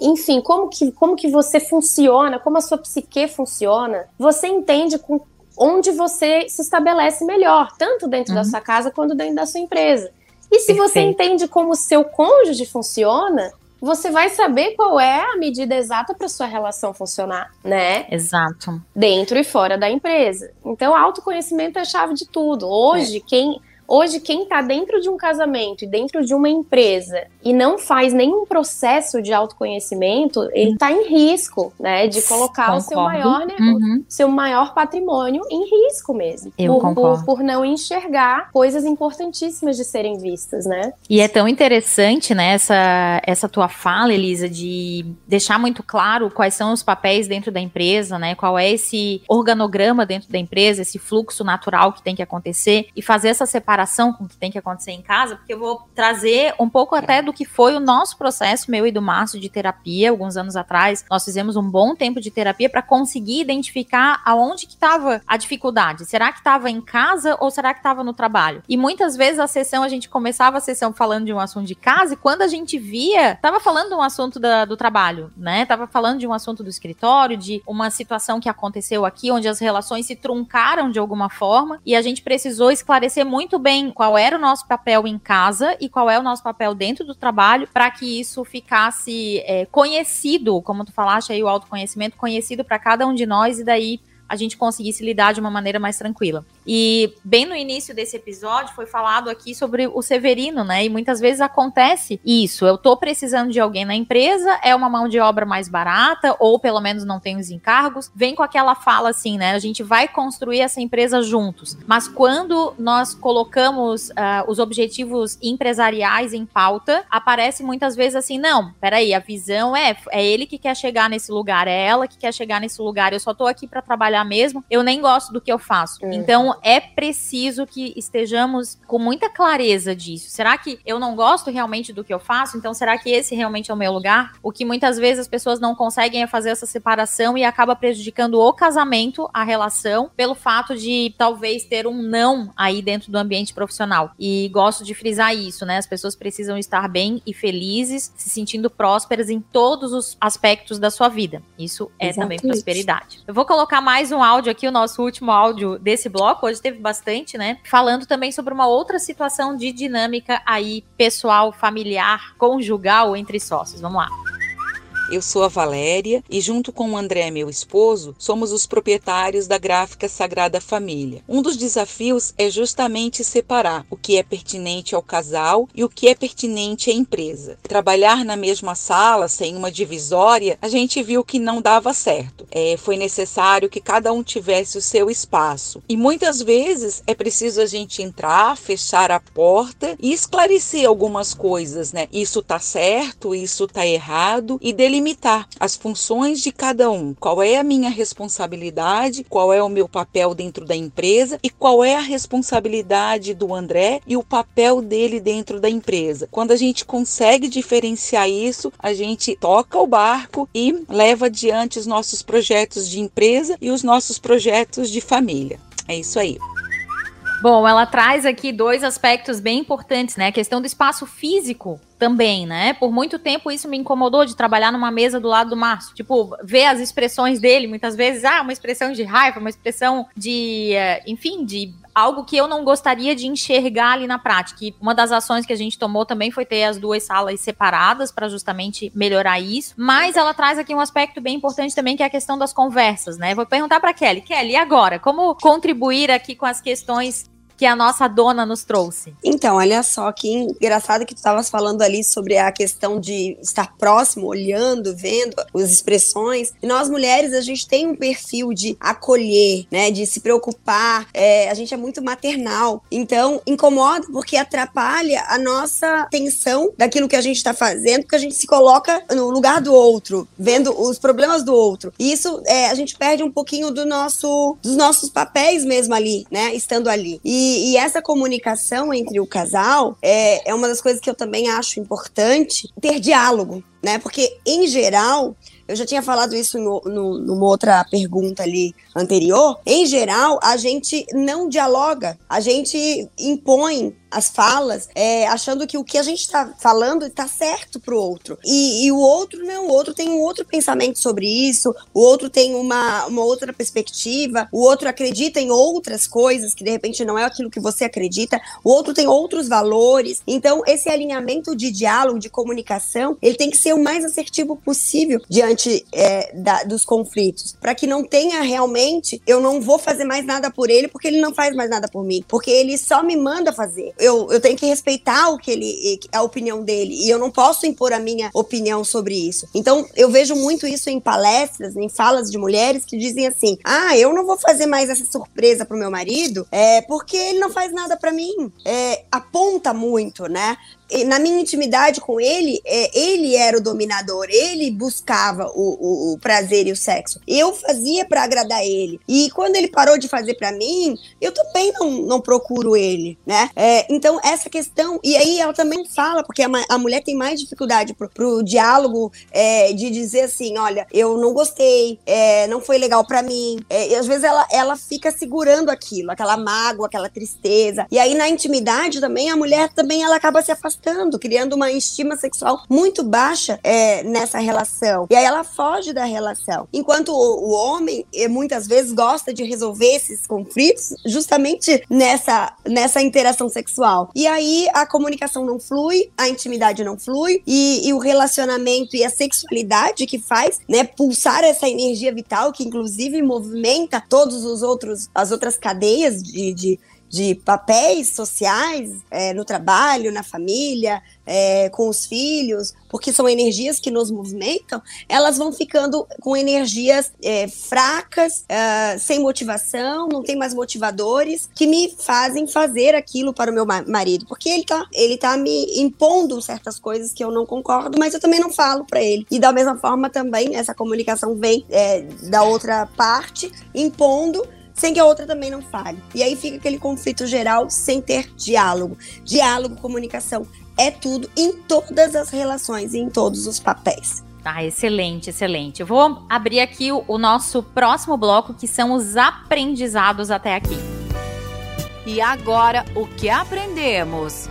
[SPEAKER 3] enfim, como que, como que você funciona, como a sua psique funciona, você entende com onde você se estabelece melhor, tanto dentro uhum. da sua casa quanto dentro da sua empresa. E se Perfeito. você entende como o seu cônjuge funciona, você vai saber qual é a medida exata para sua relação funcionar, né?
[SPEAKER 1] Exato.
[SPEAKER 3] Dentro e fora da empresa. Então, autoconhecimento é a chave de tudo. Hoje, é. quem Hoje, quem está dentro de um casamento e dentro de uma empresa e não faz nenhum processo de autoconhecimento, ele está em risco, né, de colocar concordo. o seu maior, né, uhum. seu maior patrimônio em risco mesmo.
[SPEAKER 1] Eu
[SPEAKER 3] por,
[SPEAKER 1] concordo.
[SPEAKER 3] Por, por, não enxergar coisas importantíssimas de serem vistas, né?
[SPEAKER 1] E é tão interessante, né, essa, essa tua fala, Elisa, de deixar muito claro quais são os papéis dentro da empresa, né, qual é esse organograma dentro da empresa, esse fluxo natural que tem que acontecer e fazer essa separação comparação com o que tem que acontecer em casa, porque eu vou trazer um pouco até do que foi o nosso processo, meu e do Márcio, de terapia, alguns anos atrás. Nós fizemos um bom tempo de terapia para conseguir identificar aonde que estava a dificuldade. Será que estava em casa ou será que estava no trabalho? E muitas vezes a sessão, a gente começava a sessão falando de um assunto de casa e quando a gente via, estava falando de um assunto da, do trabalho, né? Tava falando de um assunto do escritório, de uma situação que aconteceu aqui, onde as relações se truncaram de alguma forma e a gente precisou esclarecer muito bem bem qual era o nosso papel em casa e qual é o nosso papel dentro do trabalho para que isso ficasse é, conhecido, como tu falaste aí, o autoconhecimento conhecido para cada um de nós e daí a gente conseguisse lidar de uma maneira mais tranquila. E bem no início desse episódio foi falado aqui sobre o Severino, né? E muitas vezes acontece isso. Eu tô precisando de alguém na empresa, é uma mão de obra mais barata, ou pelo menos não tem os encargos. Vem com aquela fala assim, né? A gente vai construir essa empresa juntos. Mas quando nós colocamos uh, os objetivos empresariais em pauta, aparece muitas vezes assim: não, peraí, a visão é, é ele que quer chegar nesse lugar, é ela que quer chegar nesse lugar, eu só tô aqui para trabalhar mesmo, eu nem gosto do que eu faço. Uhum. Então é preciso que estejamos com muita clareza disso. Será que eu não gosto realmente do que eu faço? Então será que esse realmente é o meu lugar? O que muitas vezes as pessoas não conseguem é fazer essa separação e acaba prejudicando o casamento, a relação, pelo fato de talvez ter um não aí dentro do ambiente profissional. E gosto de frisar isso, né? As pessoas precisam estar bem e felizes, se sentindo prósperas em todos os aspectos da sua vida. Isso é Exatamente. também prosperidade. Eu vou colocar mais um áudio aqui, o nosso último áudio desse bloco. Hoje teve bastante, né? Falando também sobre uma outra situação de dinâmica aí pessoal, familiar, conjugal entre sócios. Vamos lá.
[SPEAKER 8] Eu sou a Valéria e, junto com o André, meu esposo, somos os proprietários da gráfica Sagrada Família. Um dos desafios é justamente separar o que é pertinente ao casal e o que é pertinente à empresa. Trabalhar na mesma sala, sem uma divisória, a gente viu que não dava certo. É, foi necessário que cada um tivesse o seu espaço. E muitas vezes é preciso a gente entrar, fechar a porta e esclarecer algumas coisas, né? Isso tá certo, isso tá errado e dele delimitar as funções de cada um. Qual é a minha responsabilidade, qual é o meu papel dentro da empresa e qual é a responsabilidade do André e o papel dele dentro da empresa. Quando a gente consegue diferenciar isso, a gente toca o barco e leva adiante os nossos projetos de empresa e os nossos projetos de família. É isso aí.
[SPEAKER 1] Bom, ela traz aqui dois aspectos bem importantes, né? A questão do espaço físico também, né? Por muito tempo isso me incomodou de trabalhar numa mesa do lado do Márcio. Tipo, ver as expressões dele, muitas vezes, ah, uma expressão de raiva, uma expressão de, eh, enfim, de algo que eu não gostaria de enxergar ali na prática. E uma das ações que a gente tomou também foi ter as duas salas separadas para justamente melhorar isso. Mas ela traz aqui um aspecto bem importante também que é a questão das conversas, né? Vou perguntar para Kelly, Kelly, e agora? Como contribuir aqui com as questões que a nossa dona nos trouxe.
[SPEAKER 2] Então, olha só que engraçado que tu estavas falando ali sobre a questão de estar próximo, olhando, vendo as expressões. E nós mulheres, a gente tem um perfil de acolher, né, de se preocupar. É, a gente é muito maternal. Então, incomoda porque atrapalha a nossa atenção daquilo que a gente está fazendo, porque a gente se coloca no lugar do outro, vendo os problemas do outro. E isso, é, a gente perde um pouquinho do nosso, dos nossos papéis mesmo ali, né, estando ali. E e, essa comunicação entre o casal é, é uma das coisas que eu também acho importante ter diálogo, né? Porque, em geral, eu já tinha falado isso no, no, numa outra pergunta ali anterior. Em geral, a gente não dialoga, a gente impõe as falas, é, achando que o que a gente está falando está certo para o outro. E, o outro não, o outro tem um outro pensamento sobre isso, o outro tem uma, uma outra perspectiva, o outro acredita em outras coisas que de repente não é aquilo que você acredita, o outro tem outros valores. Então, esse alinhamento de diálogo, de comunicação, ele tem que ser o mais assertivo possível diante é, da, dos conflitos, para que não tenha realmente, eu não vou fazer mais nada por ele porque ele não faz mais nada por mim, porque ele só me manda fazer eu, eu tenho que respeitar o que ele, a opinião dele, e eu não posso impor a minha opinião sobre isso. Então, eu vejo muito isso em palestras, em falas de mulheres que dizem assim: ah, eu não vou fazer mais essa surpresa pro meu marido, é porque ele não faz nada para mim. É, aponta muito, né? Na minha intimidade com ele, é, ele era o dominador, ele buscava o, o, o prazer e o sexo. Eu fazia para agradar ele. E quando ele parou de fazer para mim, eu também não, não procuro ele, né? É, então, essa questão. E aí ela também fala, porque a, a mulher tem mais dificuldade pro, pro diálogo é, de dizer assim: olha, eu não gostei, é, não foi legal para mim. É, e às vezes ela, ela fica segurando aquilo, aquela mágoa, aquela tristeza. E aí na intimidade também, a mulher também ela acaba se afastando gostando, criando uma estima sexual muito baixa é, nessa relação. E aí ela foge da relação. Enquanto o, o homem, muitas vezes, gosta de resolver esses conflitos justamente nessa, nessa interação sexual. E aí a comunicação não flui, a intimidade não flui, e, e o relacionamento e a sexualidade que faz, né, pulsar essa energia vital que inclusive movimenta todos os outros as outras cadeias de, de de papéis sociais é, no trabalho, na família, é, com os filhos, porque são energias que nos movimentam, elas vão ficando com energias é, fracas, é, sem motivação, não tem mais motivadores que me fazem fazer aquilo para o meu marido, porque ele tá, ele tá me impondo certas coisas que eu não concordo, mas eu também não falo para ele. E da mesma forma também essa comunicação vem é, da outra parte impondo sem que a outra também não fale. E aí fica aquele conflito geral sem ter diálogo. Diálogo, comunicação é tudo em todas as relações e em todos os papéis.
[SPEAKER 1] Tá, excelente, excelente. Eu vou abrir aqui o, o nosso próximo bloco, que são os aprendizados até aqui.
[SPEAKER 4] E agora, o que aprendemos?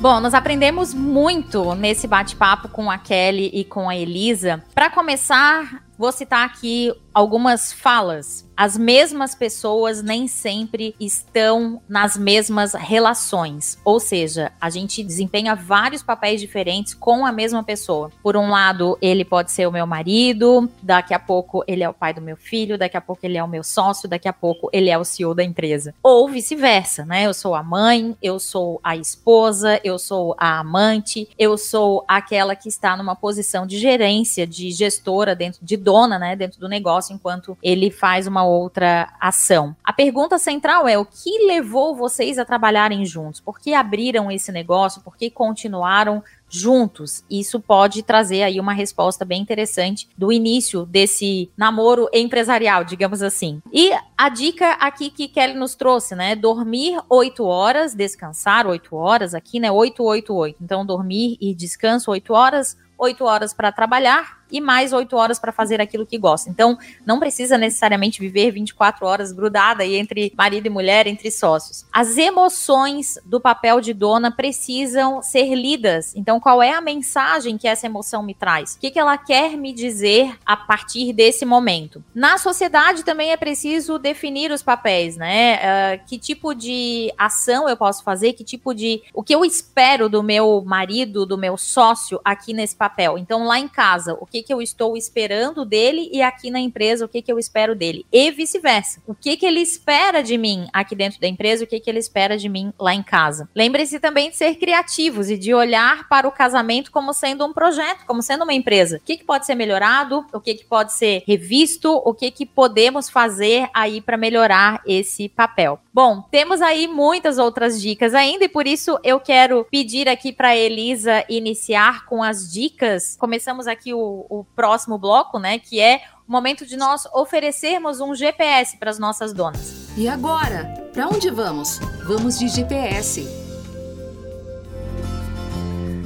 [SPEAKER 1] Bom, nós aprendemos muito nesse bate-papo com a Kelly e com a Elisa. Para começar, vou citar aqui algumas falas as mesmas pessoas nem sempre estão nas mesmas relações. Ou seja, a gente desempenha vários papéis diferentes com a mesma pessoa. Por um lado, ele pode ser o meu marido, daqui a pouco ele é o pai do meu filho, daqui a pouco ele é o meu sócio, daqui a pouco ele é o CEO da empresa. Ou vice-versa, né? Eu sou a mãe, eu sou a esposa, eu sou a amante, eu sou aquela que está numa posição de gerência, de gestora dentro de dona, né, dentro do negócio enquanto ele faz uma outra ação. A pergunta central é o que levou vocês a trabalharem juntos? Por que abriram esse negócio? Por que continuaram juntos. Isso pode trazer aí uma resposta bem interessante do início desse namoro empresarial, digamos assim. E a dica aqui que Kelly nos trouxe, né? Dormir 8 horas, descansar 8 horas, aqui, né? 8, 8, 8. Então, dormir e descanso 8 horas, 8 horas para trabalhar, e mais oito horas para fazer aquilo que gosta. Então, não precisa necessariamente viver 24 horas grudada aí entre marido e mulher, entre sócios. As emoções do papel de dona precisam ser lidas. Então, qual é a mensagem que essa emoção me traz? O que, que ela quer me dizer a partir desse momento? Na sociedade também é preciso definir os papéis, né? Uh, que tipo de ação eu posso fazer? Que tipo de. O que eu espero do meu marido, do meu sócio aqui nesse papel? Então, lá em casa, o que que, eu estou esperando dele e aqui na empresa o que, que eu espero dele. E vice-versa. O que, que ele espera de mim aqui dentro da empresa, o que, que ele espera de mim lá em casa. Lembre-se também de ser criativos e de olhar para o casamento como sendo um projeto, como sendo uma empresa. O que, que pode ser melhorado, o que, que pode ser revisto, o que, que podemos fazer aí para melhorar esse papel. Bom, temos aí muitas outras dicas ainda e por isso eu quero pedir aqui para Elisa iniciar com as dicas. Começamos aqui o, o próximo bloco, né? Que é o momento de nós oferecermos um GPS para as nossas donas.
[SPEAKER 4] E agora? Para onde vamos? Vamos de GPS.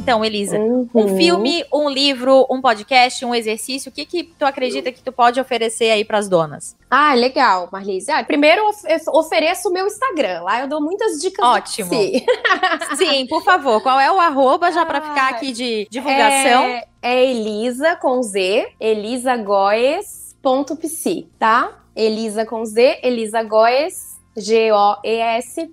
[SPEAKER 1] Então, Elisa, uhum. um filme, um livro, um podcast, um exercício, o que que tu acredita que tu pode oferecer aí para as donas?
[SPEAKER 3] Ah, legal, Marlise. Ah, primeiro eu ofereço o meu Instagram. Lá eu dou muitas dicas.
[SPEAKER 1] Ótimo. Sim, por favor. Qual é o arroba já para ficar aqui de divulgação?
[SPEAKER 3] É, é Elisa com Z, elisagoes.psi, tá? Elisa com Z, Elisa Goes G-O-E-S.psi.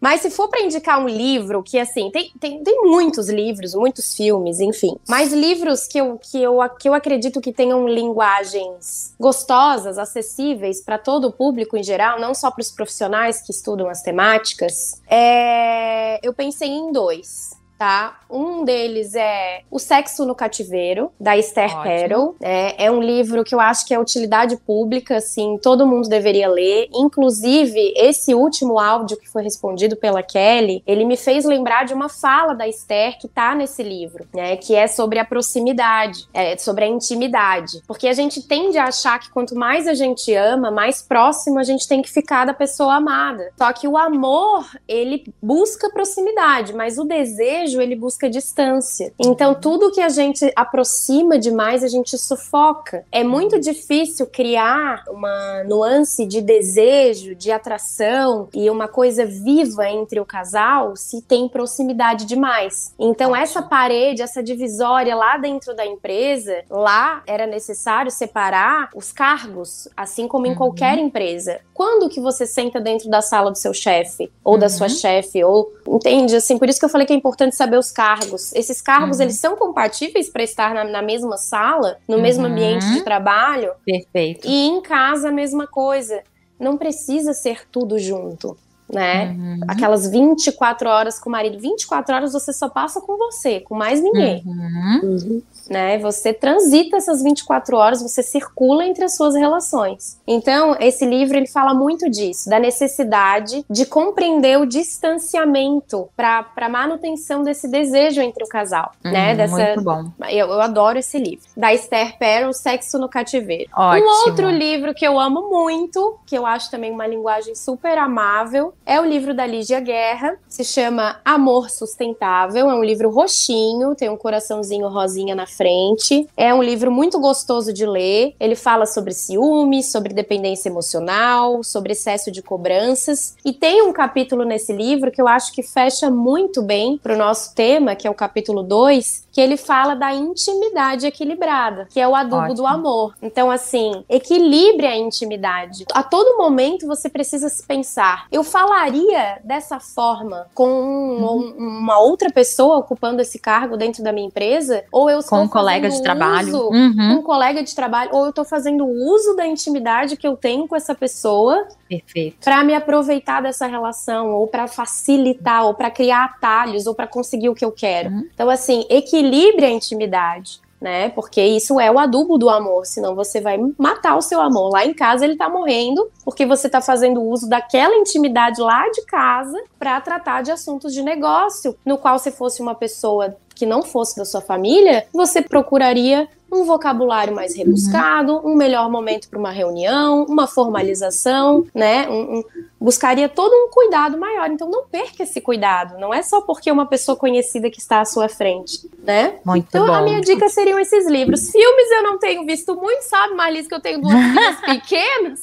[SPEAKER 3] Mas se for para indicar um livro, que assim, tem, tem, tem muitos livros, muitos filmes, enfim. Mas livros que eu, que eu, que eu acredito que tenham linguagens gostosas, acessíveis para todo o público em geral, não só para os profissionais que estudam as temáticas, é... eu pensei em dois tá? Um deles é O Sexo no Cativeiro, da Esther. Perel. É, é um livro que eu acho que é utilidade pública, assim, todo mundo deveria ler. Inclusive, esse último áudio que foi respondido pela Kelly, ele me fez lembrar de uma fala da Esther que tá nesse livro, né? Que é sobre a proximidade, é, sobre a intimidade. Porque a gente tende a achar que quanto mais a gente ama, mais próximo a gente tem que ficar da pessoa amada. Só que o amor, ele busca proximidade, mas o desejo desejo, ele busca distância. Então, tudo que a gente aproxima demais, a gente sufoca. É muito difícil criar uma nuance de desejo, de atração e uma coisa viva entre o casal se tem proximidade demais. Então, essa parede, essa divisória lá dentro da empresa, lá era necessário separar os cargos, assim como em
[SPEAKER 1] Uhum.
[SPEAKER 3] qualquer empresa. Quando que você senta dentro da sala do seu chefe ou da sua
[SPEAKER 1] Uhum.
[SPEAKER 3] chefe ou entende assim? Por isso que eu falei que é importante saber os cargos. Esses cargos
[SPEAKER 1] Uhum.
[SPEAKER 3] eles são compatíveis para estar na, na mesma sala, no mesmo
[SPEAKER 1] Uhum.
[SPEAKER 3] ambiente de trabalho
[SPEAKER 1] Perfeito.
[SPEAKER 3] e em casa a mesma coisa. Não precisa ser tudo junto. Né?
[SPEAKER 1] Uhum.
[SPEAKER 3] Aquelas 24 horas com o marido. 24 horas você só passa com você, com mais ninguém
[SPEAKER 1] Uhum.
[SPEAKER 2] Uhum.
[SPEAKER 3] Né? Você transita essas 24 horas, você circula entre as suas relações. Então, esse livro ele fala muito disso, da necessidade de compreender o distanciamento para manutenção desse desejo entre o casal, né?
[SPEAKER 1] Uhum,
[SPEAKER 3] Dessa
[SPEAKER 1] Muito bom.
[SPEAKER 3] eu, eu adoro esse livro. Da Esther Perel, Sexo no Cativeiro.
[SPEAKER 1] Ótimo.
[SPEAKER 3] Um outro livro que eu amo muito, que eu acho também uma linguagem super amável, é o livro da Lígia Guerra, se chama Amor Sustentável. É um livro roxinho, tem um coraçãozinho rosinha na frente. É um livro muito gostoso de ler. Ele fala sobre ciúme, sobre dependência emocional, sobre excesso de cobranças. E tem um capítulo nesse livro que eu acho que fecha muito bem pro nosso tema, que é o capítulo 2, que ele fala da intimidade equilibrada, que é o adubo
[SPEAKER 1] Ótimo.
[SPEAKER 3] do amor. Então, assim, equilibre a intimidade. A todo momento você precisa se pensar: eu falaria dessa forma com um-
[SPEAKER 1] Uhum.
[SPEAKER 3] um- uma outra pessoa ocupando esse cargo dentro da minha empresa? Ou eu estou
[SPEAKER 1] um colega de trabalho. Uhum.
[SPEAKER 3] um colega de trabalho, ou eu tô fazendo uso da intimidade que eu tenho com essa pessoa
[SPEAKER 1] Perfeito.
[SPEAKER 3] para me aproveitar dessa relação, ou para facilitar, ou para criar atalhos, ou para conseguir o que eu quero.
[SPEAKER 1] Uhum.
[SPEAKER 3] Então, assim, equilibre a intimidade. Né? Porque isso é o adubo do amor, senão você vai matar o seu amor. Lá em casa ele tá morrendo porque você tá fazendo uso daquela intimidade lá de casa para tratar de assuntos de negócio, no qual se fosse uma pessoa que não fosse da sua família, você procuraria um vocabulário mais rebuscado, um melhor momento para uma reunião, uma formalização, né? Um- um- buscaria todo um cuidado maior. Então não perca esse cuidado. Não é só porque é uma pessoa conhecida que está à sua frente, né?
[SPEAKER 1] Muito
[SPEAKER 3] Então,
[SPEAKER 1] bom.
[SPEAKER 3] a minha dica seriam esses livros. Filmes eu não tenho visto muito, sabe, Marlise, que eu tenho duas filhas pequenas.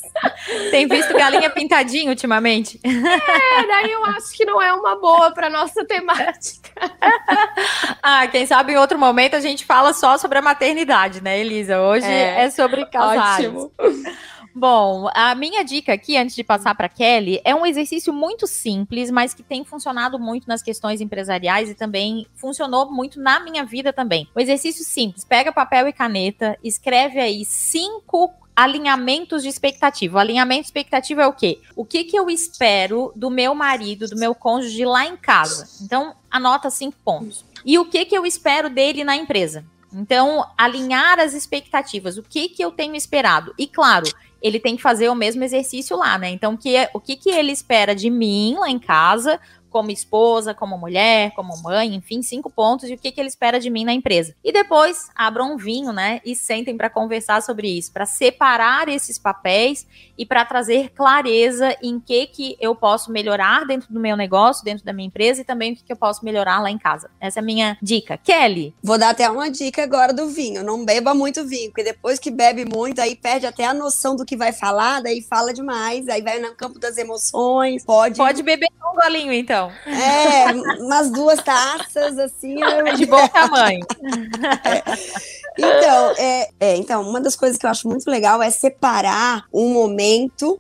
[SPEAKER 1] Tem visto galinha pintadinha ultimamente?
[SPEAKER 3] É, daí eu acho que não é uma boa para nossa temática.
[SPEAKER 1] Ah, quem sabe em outro momento a gente fala só sobre a maternidade, né, Elisa? Hoje é,
[SPEAKER 3] É.
[SPEAKER 1] sobre casais.
[SPEAKER 3] Ótimo.
[SPEAKER 1] Bom, a minha dica aqui, antes de passar para Kelly, é um exercício muito simples, mas que tem funcionado muito nas questões empresariais e também funcionou muito na minha vida também. O exercício simples: pega papel e caneta, escreve aí cinco alinhamentos de expectativa. O alinhamento de expectativa é o quê? O que, que eu espero do meu marido, do meu cônjuge lá em casa? Então, anota cinco pontos. E o que, que eu espero dele na empresa? Então, alinhar as expectativas. O que, que eu tenho esperado? E, claro, ele tem que fazer o mesmo exercício lá, né? Então, que é- o que, que ele espera de mim lá em casa, como esposa, como mulher, como mãe, enfim, cinco pontos, e o que, que ele espera de mim na empresa. E depois, abram um vinho, né? E sentem para conversar sobre isso, para separar esses papéis e para trazer clareza em que, que eu posso melhorar dentro do meu negócio, dentro da minha empresa, e também o que, que eu posso melhorar lá em casa. Essa é a minha dica. Kelly,
[SPEAKER 2] Vou dar até uma dica agora do vinho. Não beba muito vinho, porque depois que bebe muito, aí perde até a noção do que vai falar, daí fala demais, aí vai no campo das emoções, pode.
[SPEAKER 1] pode beber um golinho, então.
[SPEAKER 2] É, umas duas taças, assim. eu-
[SPEAKER 1] É de bom tamanho.
[SPEAKER 2] Então, é, é, então, uma das coisas que eu acho muito legal é separar um momento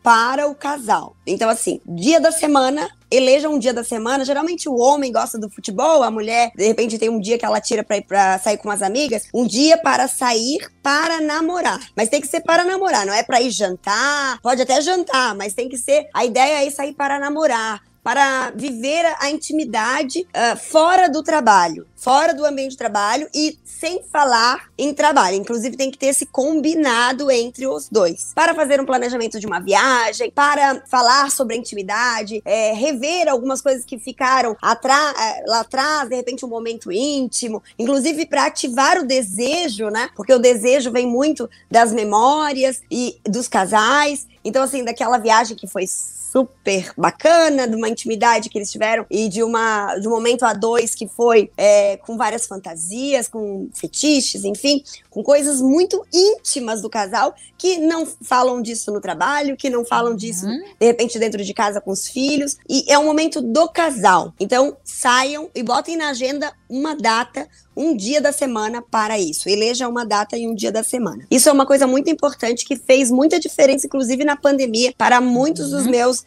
[SPEAKER 2] para o casal. Então, assim, dia da semana, eleja um dia da semana. Geralmente o homem gosta do futebol, a mulher, de repente, tem um dia que ela tira pra ir pra sair com as amigas. Um dia para sair para namorar. Mas tem que ser para namorar, não é pra ir jantar. Pode até jantar, mas tem que ser. A ideia é sair para namorar para viver a intimidade ah, fora do trabalho, fora do ambiente de trabalho e sem falar em trabalho. Inclusive, tem que ter esse combinado entre os dois. Para fazer um planejamento de uma viagem, para falar sobre a intimidade, é, rever algumas coisas que ficaram eh, lá atrás, de repente, um momento íntimo, inclusive para ativar o desejo, né? Porque o desejo vem muito das memórias e dos casais. Então, assim, daquela viagem que foi super bacana, de uma intimidade que eles tiveram e de, uma, de um momento a dois que foi é, com várias fantasias, com fetiches, enfim, com coisas muito íntimas do casal que não falam disso no trabalho, que não falam disso, uhum. de repente, dentro de casa com os filhos. E é um momento do casal. Então, saiam e botem na agenda uma data um dia da semana para isso. Eleja uma data e um dia da semana. Isso é uma coisa muito importante que fez muita diferença, inclusive na pandemia, para muitos uhum. dos meus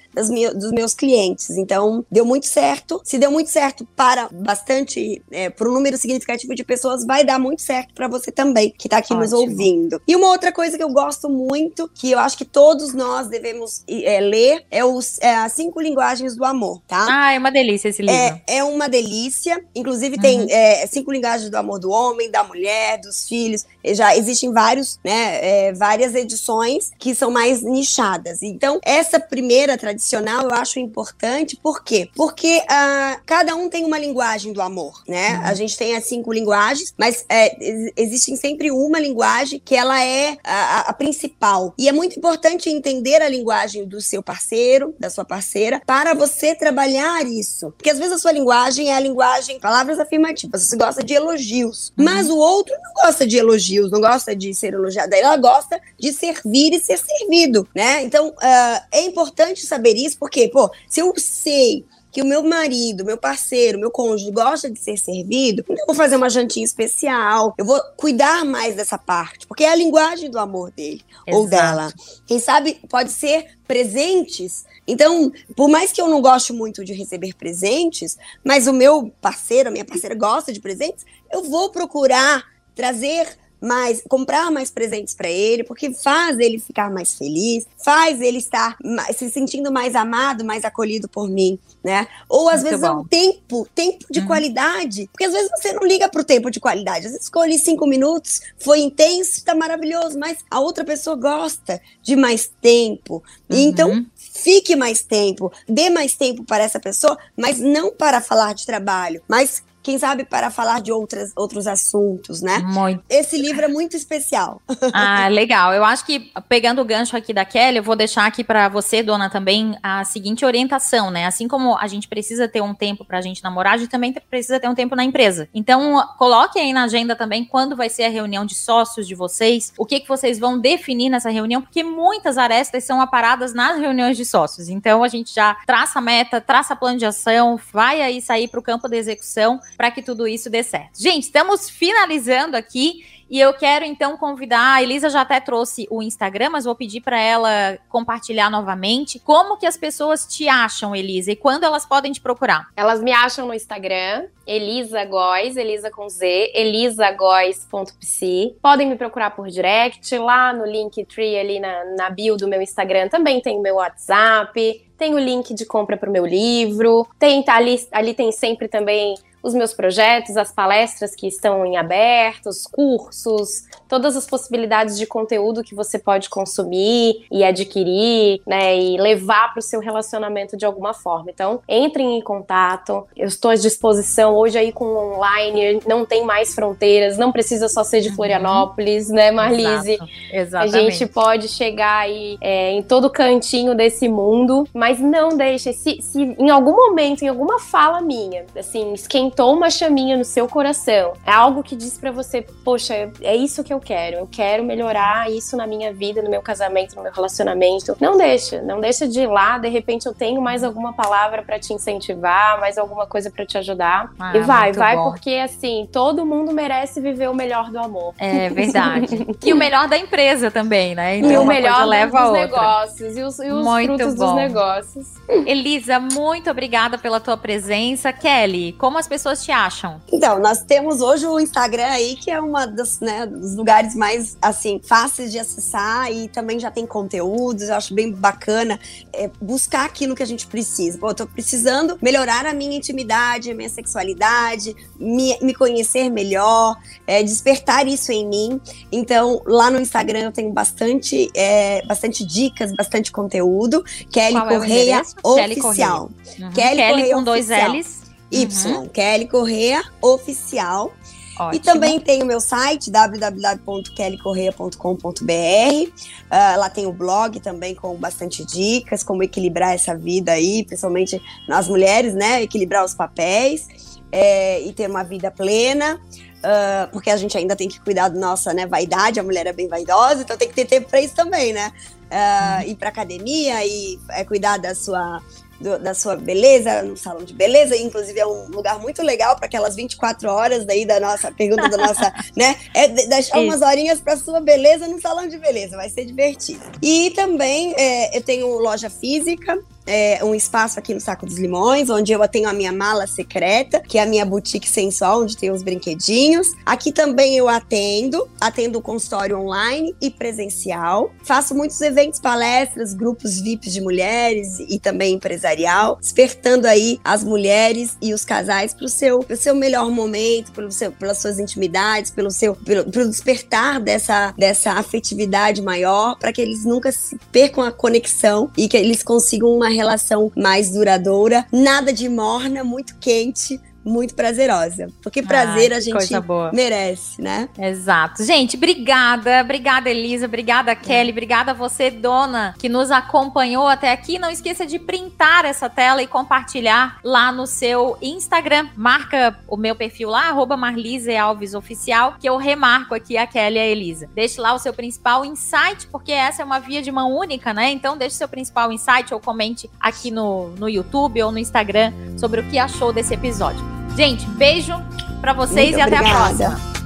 [SPEAKER 2] dos meus clientes. Então, deu muito certo. Se deu muito certo para bastante, é, para um número significativo de pessoas, vai dar muito certo para você também, que está aqui Ótimo. nos ouvindo. E uma outra coisa que eu gosto muito, que eu acho que todos nós devemos é, ler, é, os, é as cinco linguagens do amor, tá?
[SPEAKER 1] Ah, é uma delícia esse livro.
[SPEAKER 2] É, é uma delícia. Inclusive, tem uhum. é, cinco linguagens do amor do homem, da mulher, dos filhos. Já existem vários, né, é, várias edições que são mais nichadas. Então, essa primeira tradicional eu acho importante, por quê? Porque uh, cada um tem uma linguagem do amor, né? Uhum. A gente tem as cinco linguagens, mas é, existe sempre uma linguagem que ela é a, a principal. E é muito importante entender a linguagem do seu parceiro, da sua parceira, para você trabalhar isso. Porque às vezes a sua linguagem é a linguagem, palavras afirmativas. Você gosta de elogios. Uhum. Mas o outro não gosta de elogios, não gosta de ser elogiado. Ela gosta de servir e ser servido, né? Então, uh, é importante saber isso, porque, pô, se eu sei que o meu marido, meu parceiro, meu cônjuge gosta de ser servido, então eu vou fazer uma jantinha especial, eu vou cuidar mais dessa parte, porque é a linguagem do amor dele Exato. ou dela. Quem sabe pode ser presentes. Então, por mais que eu não goste muito de receber presentes, mas o meu parceiro, a minha parceira gosta de presentes, eu vou procurar trazer mais, comprar mais presentes para ele, porque faz ele ficar mais feliz, faz ele estar mais, se sentindo mais amado, mais acolhido por mim, né? Ou às Muito vezes bom. é um tempo, tempo de uhum. qualidade, porque às vezes você não liga pro tempo de qualidade, às vezes escolhi cinco minutos, foi intenso, tá maravilhoso, mas a outra pessoa gosta de mais tempo, uhum. então fique mais tempo, dê mais tempo para essa pessoa, mas não para falar de trabalho, mas quem sabe para falar de outras, outros assuntos, né?
[SPEAKER 1] Muito.
[SPEAKER 2] Esse livro é muito especial.
[SPEAKER 1] Ah, legal. Eu acho que, pegando o gancho aqui da Kelly, eu vou deixar aqui para você, dona, também a seguinte orientação, né? Assim como a gente precisa ter um tempo para a gente namorar, a gente também precisa ter um tempo na empresa. Então, coloque aí na agenda também quando vai ser a reunião de sócios de vocês, o que, que vocês vão definir nessa reunião, porque muitas arestas são aparadas nas reuniões de sócios. Então, a gente já traça a meta, traça plano de ação, vai aí sair para o campo da execução para que tudo isso dê certo. Gente, estamos finalizando aqui. E eu quero então convidar, a Elisa já até trouxe o Instagram, mas vou pedir para ela compartilhar novamente. Como que as pessoas te acham, Elisa, e quando elas podem te procurar?
[SPEAKER 3] Elas me acham no Instagram, Elisa Góes, Elisa com Z, elisagóes.psi. Podem me procurar por direct, lá no Linktree, ali na, na bio do meu Instagram, também tem o meu WhatsApp, tem o link de compra para o meu livro, tem tá ali, ali tem sempre também os meus projetos, as palestras que estão em aberto, os cursos, todas as possibilidades de conteúdo que você pode consumir e adquirir, né, e levar para o seu relacionamento de alguma forma. Então, entrem em contato. Eu estou à disposição hoje aí com online, não tem mais fronteiras, não precisa só ser de uhum. Florianópolis, né, Marlise? Exato. Exatamente. A gente pode chegar aí é, em todo cantinho desse mundo, mas não deixe, se, se em algum momento, em alguma fala minha, assim, esquentar alimentou uma chaminha no seu coração, é algo que diz para você, poxa, é isso que eu quero, eu quero melhorar isso na minha vida, no meu casamento, no meu relacionamento. Não deixa, não deixa de ir lá, de repente eu tenho mais alguma palavra para te incentivar, mais alguma coisa para te ajudar. Ah, e vai, vai bom. porque assim, todo mundo merece viver o melhor do amor.
[SPEAKER 1] É verdade. e o melhor da empresa também, né?
[SPEAKER 3] Então, e o melhor leva dos negócios e os, e os frutos bom. dos negócios.
[SPEAKER 1] Elisa, muito obrigada pela tua presença. Kelly, como as pessoas pessoas te acham?
[SPEAKER 2] Então, nós temos hoje o Instagram aí, que é uma das, né, dos lugares mais, assim, fáceis de acessar e também já tem conteúdos, eu acho bem bacana é, buscar aquilo que a gente precisa. Pô, eu tô precisando melhorar a minha intimidade, a minha sexualidade, me, me conhecer melhor, é, despertar isso em mim. Então, lá no Instagram eu tenho bastante, é, bastante dicas, bastante conteúdo. Kelly Qual é Correia Oficial.
[SPEAKER 1] Kelly, Uhum. Kelly, Kelly com dois L's.
[SPEAKER 2] Y, uhum. Kelly Correa Oficial. Ótimo. E também tem o meu site, www.kellycorreia.com.br. Uh, ah, lá tem o blog também com bastante dicas, como equilibrar essa vida aí, principalmente nós mulheres, né? Equilibrar os papéis é, e ter uma vida plena. Uh, porque a gente ainda tem que cuidar da nossa né, vaidade, a mulher é bem vaidosa, então tem que ter tempo para isso também, né? Uh, ir para academia e é, cuidar da sua do, da sua beleza no salão de beleza, inclusive é um lugar muito legal para aquelas 24 horas daí da nossa pergunta da nossa, né? É deixar umas horinhas para sua beleza no salão de beleza, vai ser divertido. E também é, eu tenho loja física, é, um espaço aqui no Saco dos Limões, onde eu tenho a minha mala secreta, que é a minha boutique sensual, onde tem os brinquedinhos. Aqui também eu atendo, atendo o consultório online e presencial. Faço muitos eventos, palestras, grupos VIPs de mulheres e também empresarial, despertando aí as mulheres e os casais para o seu, seu melhor momento, pelo seu, pelas suas intimidades, pelo seu pelo, pelo despertar dessa, dessa afetividade maior, para que eles nunca se percam a conexão e que eles consigam uma relação mais duradoura. Nada de morna, muito quente, muito prazerosa. Porque prazer Ai, a gente merece, né?
[SPEAKER 1] Exato. Gente, obrigada. Obrigada, Elisa. Obrigada, Kelly. Obrigada a você, dona, que nos acompanhou até aqui. Não esqueça de printar essa tela e compartilhar lá no seu Instagram. Marca o meu perfil lá, arroba Marlise Alves Oficial, que eu remarco aqui a Kelly e a Elisa. Deixe lá o seu principal insight, porque essa é uma via de mão única, né? Então deixe seu principal insight ou comente aqui no, no YouTube ou no Instagram sobre o que achou desse episódio. Gente, beijo para vocês Muito e obrigada. até a próxima.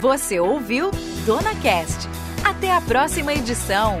[SPEAKER 4] Você ouviu Dona Cast. Até a próxima edição.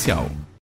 [SPEAKER 9] Comercial.